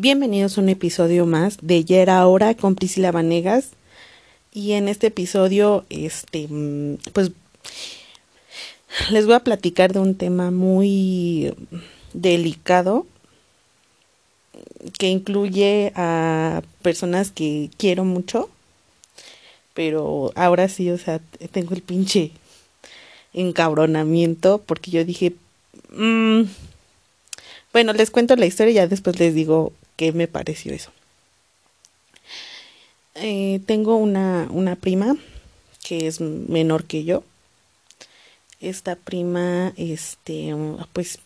Bienvenidos a un episodio más de Ya era hora con Priscila Vanegas. Y en este episodio, este, mm, pues les voy a platicar de un tema muy delicado que incluye a personas que quiero mucho, pero ahora sí, o sea, tengo el pinche encabronamiento porque yo dije, mm, bueno, les cuento la historia y ya después les digo qué me pareció eso. Eh, tengo una, una prima que es menor que yo. Esta prima, este, pues,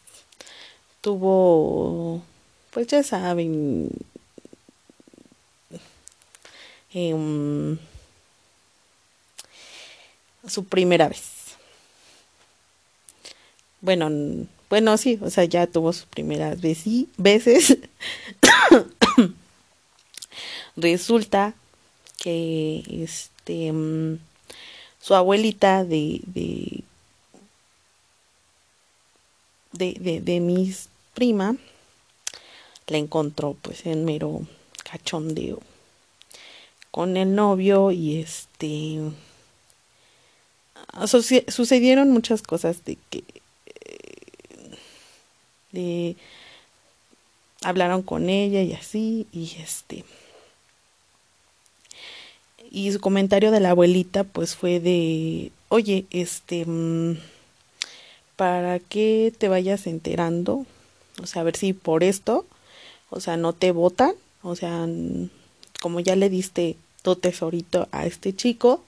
tuvo, pues ya saben, em, su primera vez. Bueno, bueno, sí, o sea, ya tuvo sus primeras veces. Resulta que este mm, su abuelita de de, de, de, mis prima la encontró pues en mero cachondeo con el novio y este sucedieron muchas cosas de que de hablaron con ella y así y este y su comentario de la abuelita pues fue de oye este mm, para que te vayas enterando o sea a ver si por esto o sea no te votan o sea como ya le diste tu tesorito a este chico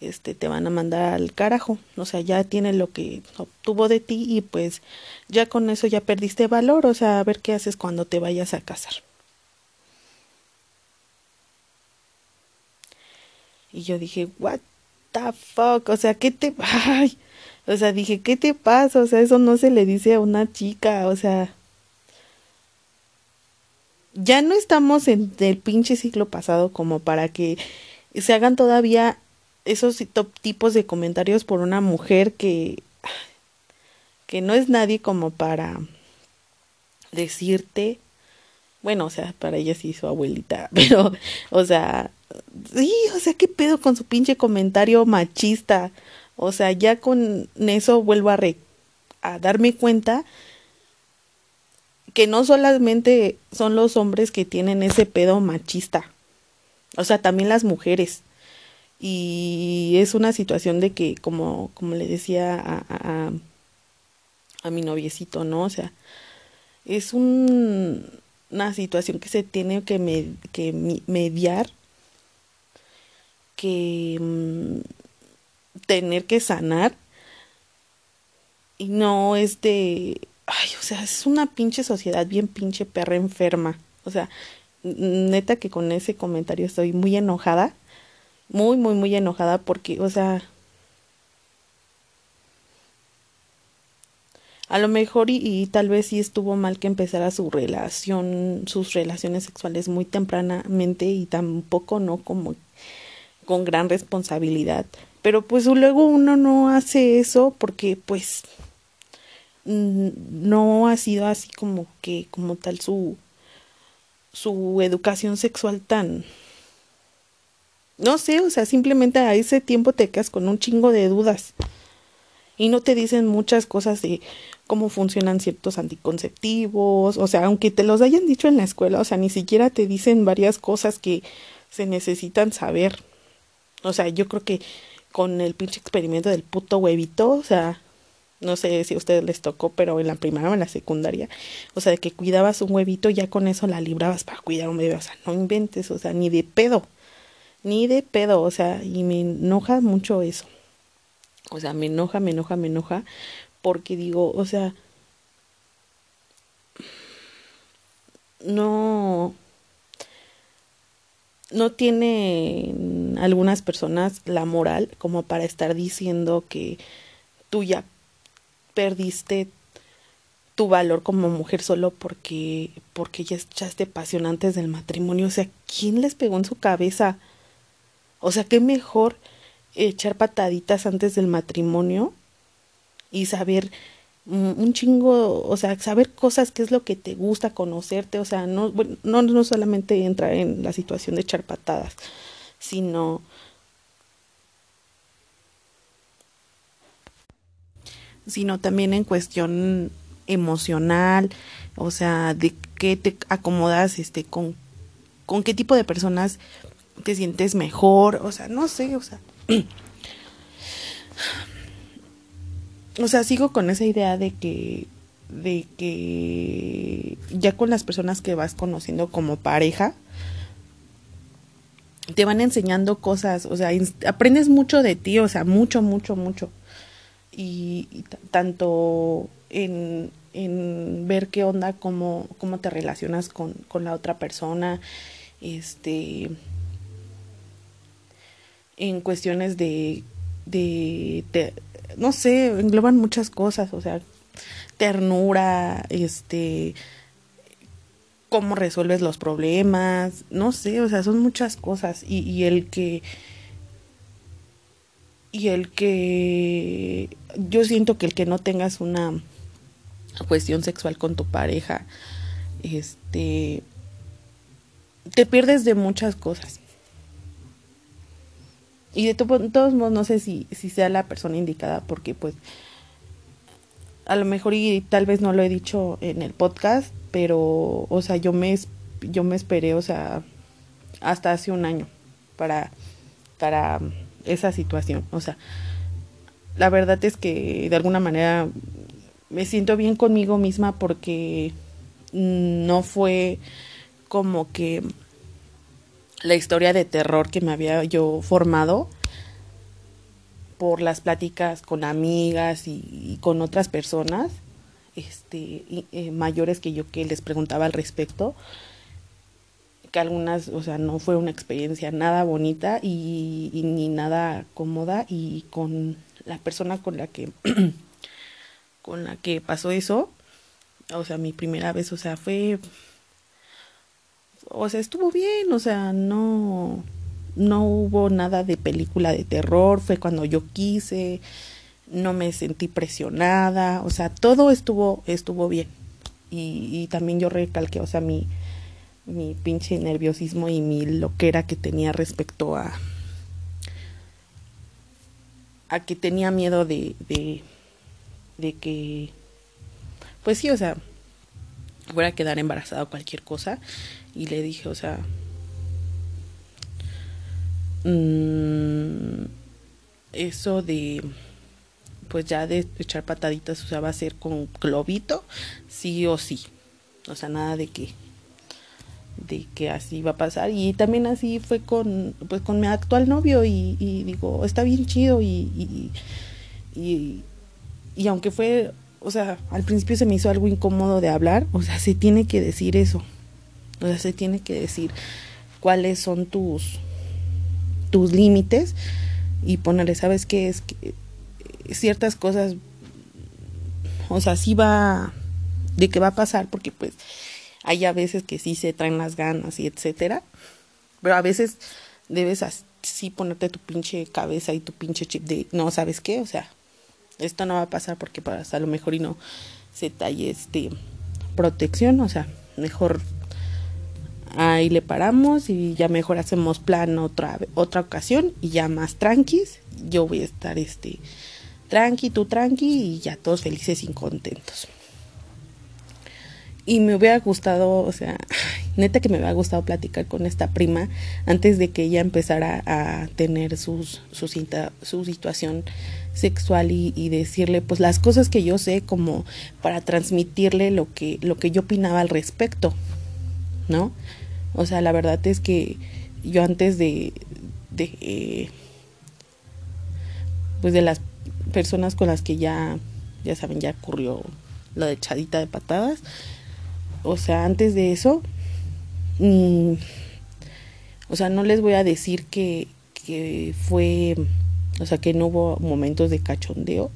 este te van a mandar al carajo, o sea, ya tiene lo que obtuvo de ti y pues ya con eso ya perdiste valor, o sea, a ver qué haces cuando te vayas a casar. Y yo dije, what the fuck, o sea, ¿qué te o sea, dije, ¿qué te pasa? O sea, eso no se le dice a una chica, o sea, ya no estamos en el pinche siglo pasado como para que se hagan todavía esos tipos de comentarios por una mujer que que no es nadie como para decirte bueno, o sea, para ella sí su abuelita, pero o sea, sí, o sea, qué pedo con su pinche comentario machista. O sea, ya con eso vuelvo a a darme cuenta que no solamente son los hombres que tienen ese pedo machista. O sea, también las mujeres y es una situación de que como como le decía a, a, mi noviecito no o sea es un, una situación que se tiene que, que mediar que mm, tener que sanar. Y no es de ay o sea es una pinche sociedad bien pinche perra enferma. O sea neta que con ese comentario estoy muy enojada. Muy, muy, muy enojada porque, o sea, a lo mejor y, y, tal vez sí estuvo mal que empezara su relación, sus relaciones sexuales muy tempranamente y tampoco no como con gran responsabilidad. Pero pues luego uno no hace eso porque pues no ha sido así como que como tal su su educación sexual tan no sé, o sea, simplemente a ese tiempo te quedas con un chingo de dudas. Y no te dicen muchas cosas de cómo funcionan ciertos anticonceptivos, o sea, aunque te los hayan dicho en la escuela, o sea, ni siquiera te dicen varias cosas que se necesitan saber. O sea, yo creo que con el pinche experimento del puto huevito, o sea, no sé si a ustedes les tocó, pero en la primaria o en la secundaria, o sea, de que cuidabas un huevito, ya con eso la librabas para cuidar un bebé, o sea, no inventes, o sea, ni de pedo ni de pedo, o sea, y me enoja mucho eso. O sea, me enoja, me enoja, me enoja, porque digo, o sea, no, no tiene algunas personas la moral como para estar diciendo que tú ya perdiste tu valor como mujer solo porque porque ya echaste pasión antes del matrimonio, o sea, ¿quién les pegó en su cabeza? O sea, qué mejor echar pataditas antes del matrimonio y saber un chingo, o sea, saber cosas, qué es lo que te gusta, conocerte, o sea, no, no, no solamente entrar en la situación de echar patadas, sino sino también en cuestión emocional, o sea, de qué te acomodas este con con qué tipo de personas te sientes mejor, o sea, no sé, o sea, o sea, sigo con esa idea de que de que ya con las personas que vas conociendo como pareja te van enseñando cosas, o sea, aprendes mucho de ti, o sea, mucho, mucho, mucho. Y, tanto en, en, ver qué onda, cómo, cómo te relacionas con, con la otra persona, este, en cuestiones de, de, no sé, engloban muchas cosas, o sea, ternura, este, cómo resuelves los problemas, no sé, o sea, son muchas cosas y, el que y el que yo siento que el que no tengas una cuestión sexual con tu pareja, este, te pierdes de muchas cosas. Y de todos modos no sé si, si sea la persona indicada porque pues a lo mejor y tal vez no lo he dicho en el podcast, pero o sea, yo me yo me esperé, o sea, hasta hace un año para para esa situación, o sea, la verdad es que de alguna manera me siento bien conmigo misma porque no fue como que la historia de terror que me había yo formado por las pláticas con amigas y, con otras personas este eh, mayores que yo que les preguntaba al respecto que algunas o sea no fue una experiencia nada bonita y, y ni nada cómoda y con la persona con la que con la que pasó eso o sea mi primera vez o sea fue o sea, estuvo bien, o sea, no, no hubo nada de película de terror, fue cuando yo quise, no me sentí presionada, o sea, todo estuvo, estuvo bien. Y, también yo recalqué, o sea, mi, mi pinche nerviosismo y mi loquera que tenía respecto a, a que tenía miedo de, de, de que, pues sí, o sea, fuera a quedar embarazada o cualquier cosa y le dije, o sea, mmm, eso de, pues ya de echar pataditas, o sea, va a ser con globito, sí o sí. O sea, nada de que de que así va a pasar y también así fue con pues con mi actual novio y, digo está bien chido y y, y y aunque fue o sea al principio se me hizo algo incómodo de hablar o sea se tiene que decir eso o sea, se tiene que decir cuáles son tus, tus límites y ponerle, ¿sabes qué? Es que ciertas cosas, o sea, sí va, de qué va a pasar, porque pues hay a veces que sí se traen las ganas y etcétera, pero a veces debes así ponerte tu pinche cabeza y tu pinche chip de, no, ¿sabes qué? O sea, esto no va a pasar porque para a lo mejor y no se talle este protección, o sea, mejor ahí le paramos y ya mejor hacemos plan otra otra ocasión y ya más tranquis. Yo voy a estar este tranqui tú tranqui y ya todos felices y contentos. Y me hubiera gustado o sea neta que me hubiera gustado platicar con esta prima antes de que ella empezara a tener sus, su, su situación sexual y, y, decirle pues las cosas que yo sé como para transmitirle lo que lo que yo opinaba al respecto no o sea, la verdad es que yo antes de, de pues de las personas con las que ya, ya saben, ya ocurrió la echadita de patadas. O sea, antes de eso, mm, o sea, no les voy a decir que, que fue, o sea, que no hubo momentos de cachondeo.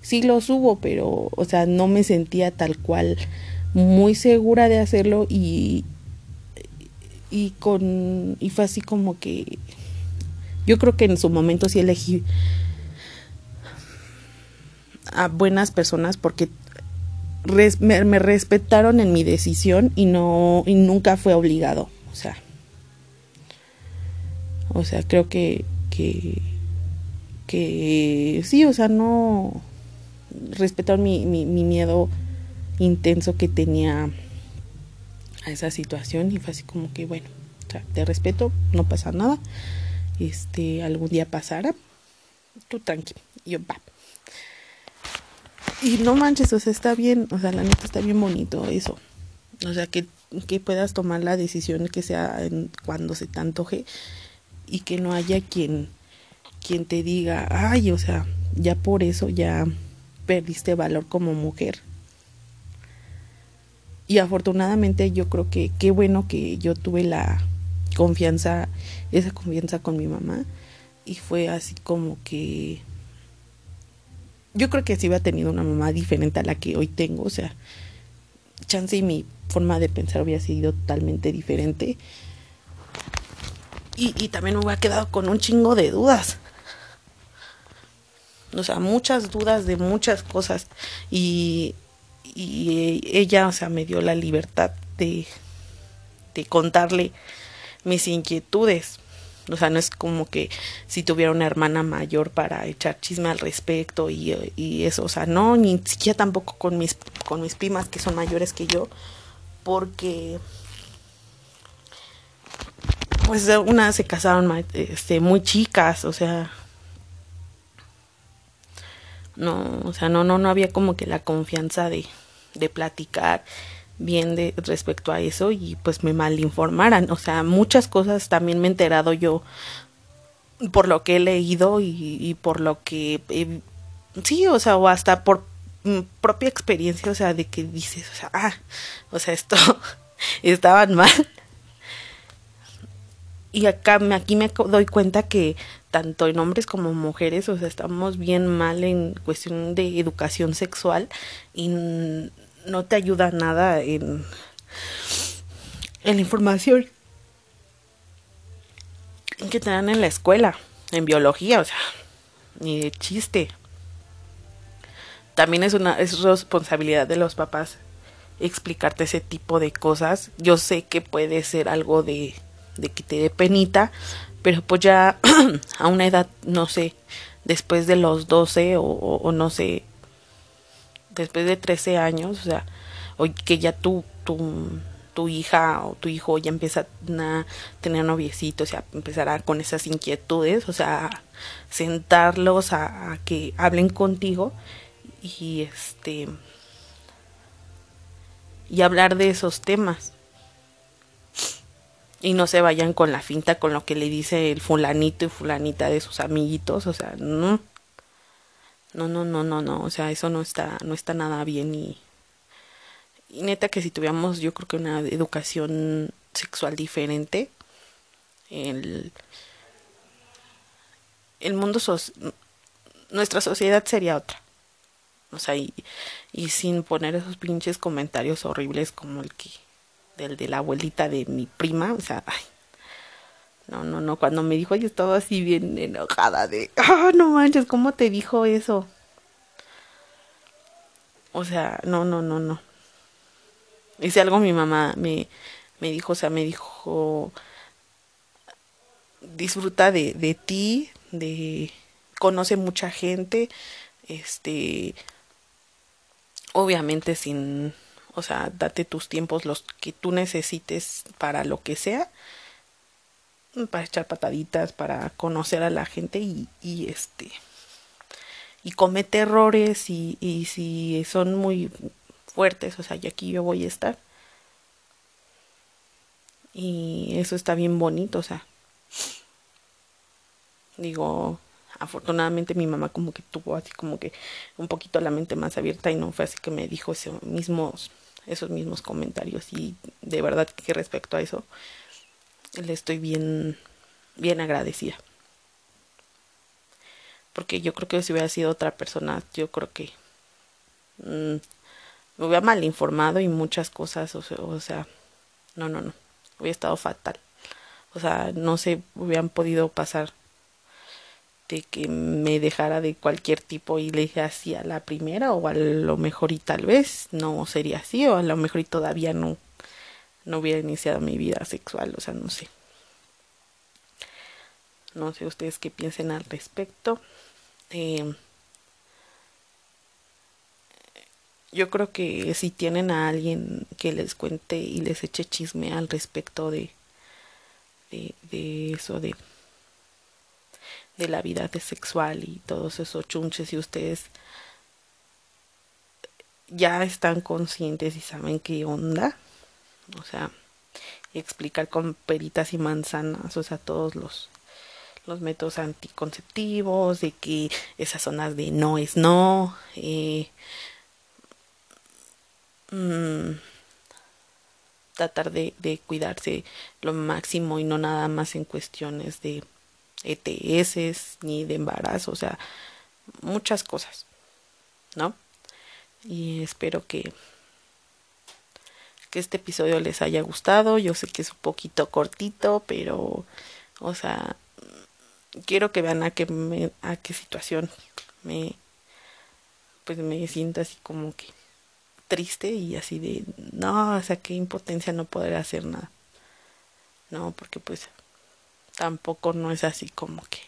Sí los hubo, pero, o sea, no me sentía tal cual muy segura de hacerlo y, y con y fue así como que yo creo que en su momento sí elegí a buenas personas porque me, respetaron en mi decisión y no y nunca fue obligado o sea. O sea creo que que que sí o sea no respetaron mi, mi miedo intenso que tenía a esa situación y fue así como que bueno o sea, te respeto no pasa nada este algún día pasará tú tranqui yo va y no manches, o sea, está bien, o sea, la neta está bien bonito eso. O sea, que, que puedas tomar la decisión que sea en, cuando se te antoje y que no haya quien, quien te diga, ay, o sea, ya por eso ya perdiste valor como mujer. Y afortunadamente yo creo que qué bueno que yo tuve la confianza, esa confianza con mi mamá y fue así como que yo creo que si hubiera tenido una mamá diferente a la que hoy tengo, o sea, chance y mi forma de pensar hubiera sido totalmente diferente. Y, y también me hubiera quedado con un chingo de dudas. O sea, muchas dudas de muchas cosas. Y, y ella, o sea, me dio la libertad de, de contarle mis inquietudes. O sea, no es como que si tuviera una hermana mayor para echar chisme al respecto y, y eso. O sea, no, ni siquiera tampoco con mis, con mis primas que son mayores que yo. Porque pues una se casaron este, muy chicas, o sea, no, o sea, no, no, no había como que la confianza de, de platicar bien de respecto a eso y pues me malinformaran. O sea, muchas cosas también me he enterado yo por lo que he leído y, y por lo que sí, o sea, o hasta por propia experiencia, o sea, de que dices, o sea, ah, o sea, esto estaban mal. Y acá aquí me doy cuenta que tanto en hombres como mujeres, o sea, estamos bien mal en cuestión de educación sexual y no te ayuda nada en, en la información que te dan en la escuela, en biología, o sea, ni de chiste. También es una es responsabilidad de los papás explicarte ese tipo de cosas. Yo sé que puede ser algo de, de que te dé penita, pero pues ya a una edad, no sé, después de los 12 o, no sé, después de 13 años, o sea, o que ya tu, tu hija o tu hijo ya empieza a tener noviecitos, o sea, empezará con esas inquietudes, o sea, sentarlos a, a que hablen contigo y este y hablar de esos temas y no se vayan con la finta con lo que le dice el fulanito y fulanita de sus amiguitos, o sea, no no, no, no, no, no, o sea, eso no está, no está nada bien y, neta que si tuviéramos yo creo que una educación sexual diferente, el, el mundo, nuestra sociedad sería otra. O sea, y, y sin poner esos pinches comentarios horribles como el que, del de la abuelita de mi prima, o sea, no, no, no, cuando me dijo yo estaba así bien enojada de, ah, no manches, ¿cómo te dijo eso? O sea, no, no, no, no. Hice algo mi mamá me, me dijo, o sea, me dijo, disfruta de, de ti, de, conoce mucha gente, este, obviamente sin, o sea, date tus tiempos, los que tú necesites para lo que sea para echar pataditas, para conocer a la gente y, este y comete errores y, y si son muy fuertes, o sea, y aquí yo voy a estar. Y eso está bien bonito, o sea. Digo, afortunadamente mi mamá como que tuvo así como que un poquito la mente más abierta y no fue así que me dijo esos mismos esos mismos comentarios y de verdad que respecto a eso le estoy bien, bien agradecida. Porque yo creo que si hubiera sido otra persona, yo creo que mm, me hubiera mal informado y muchas cosas, o sea, o sea, no, no, no, hubiera estado fatal. O sea, no se hubieran podido pasar de que me dejara de cualquier tipo y le dije así a la primera o a lo mejor y tal vez no sería así o a lo mejor y todavía no no hubiera iniciado mi vida sexual, o sea, no sé. No sé ustedes qué piensen al respecto. Eh, yo creo que si tienen a alguien que les cuente y les eche chisme al respecto de, de, de eso, de, de la vida sexual y todos esos chunches y ustedes ya están conscientes y saben qué onda, o sea, explicar con peritas y manzanas, o sea, todos los los métodos anticonceptivos, de que esas zonas de no es no, eh, mm, tratar de, de cuidarse lo máximo y no nada más en cuestiones de ETS ni de embarazo, o sea, muchas cosas, ¿no? Y espero que que este episodio les haya gustado. Yo sé que es un poquito cortito, pero o sea, quiero que vean a qué me, a qué situación me pues me siento así como que triste y así de no, o sea, qué impotencia no poder hacer nada. No, porque pues tampoco no es así como que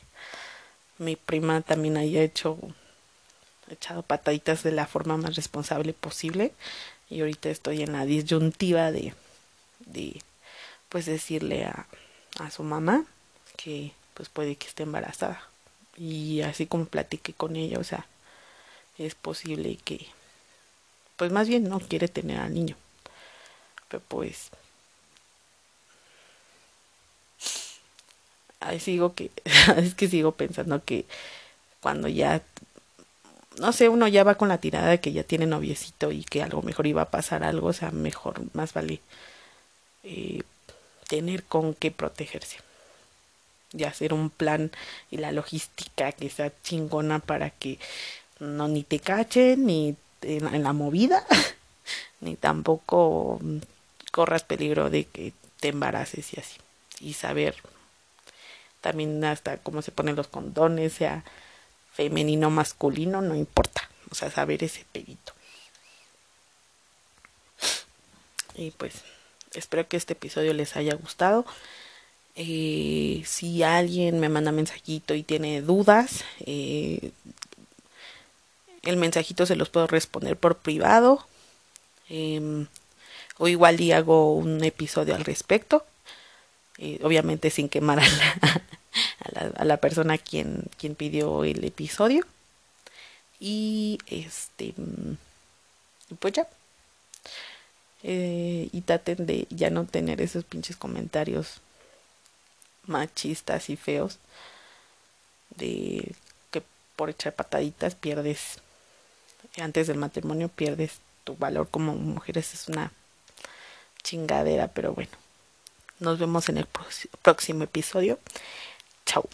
mi prima también haya hecho echado pataditas de la forma más responsable posible y ahorita estoy en la disyuntiva de de pues decirle a, a su mamá que pues puede que esté embarazada. Y así como platiqué con ella, o sea, es posible que, pues más bien no quiere tener al niño. Pero pues, ahí sigo que, es que sigo pensando que cuando ya, no sé, uno ya va con la tirada de que ya tiene noviecito y que algo mejor iba a pasar algo, o sea, mejor, más vale eh, tener con qué protegerse. Y hacer un plan y la logística que sea chingona para que no ni te cachen ni en la movida ni tampoco corras peligro de que te embaraces y así. Y saber también hasta cómo se ponen los condones sea femenino masculino no importa o sea saber ese pedito y pues espero que este episodio les haya gustado eh, si alguien me manda mensajito y tiene dudas, eh, el mensajito se los puedo responder por privado. Eh, o igual y hago un episodio al respecto. Eh, obviamente sin quemar a la, a la, a la persona quien, quien pidió el episodio. Y este pues ya. Eh, y traten de ya no tener esos pinches comentarios machistas y feos de que por echar pataditas pierdes antes del matrimonio pierdes tu valor como mujeres es una chingadera pero bueno nos vemos en el próximo episodio Ciao.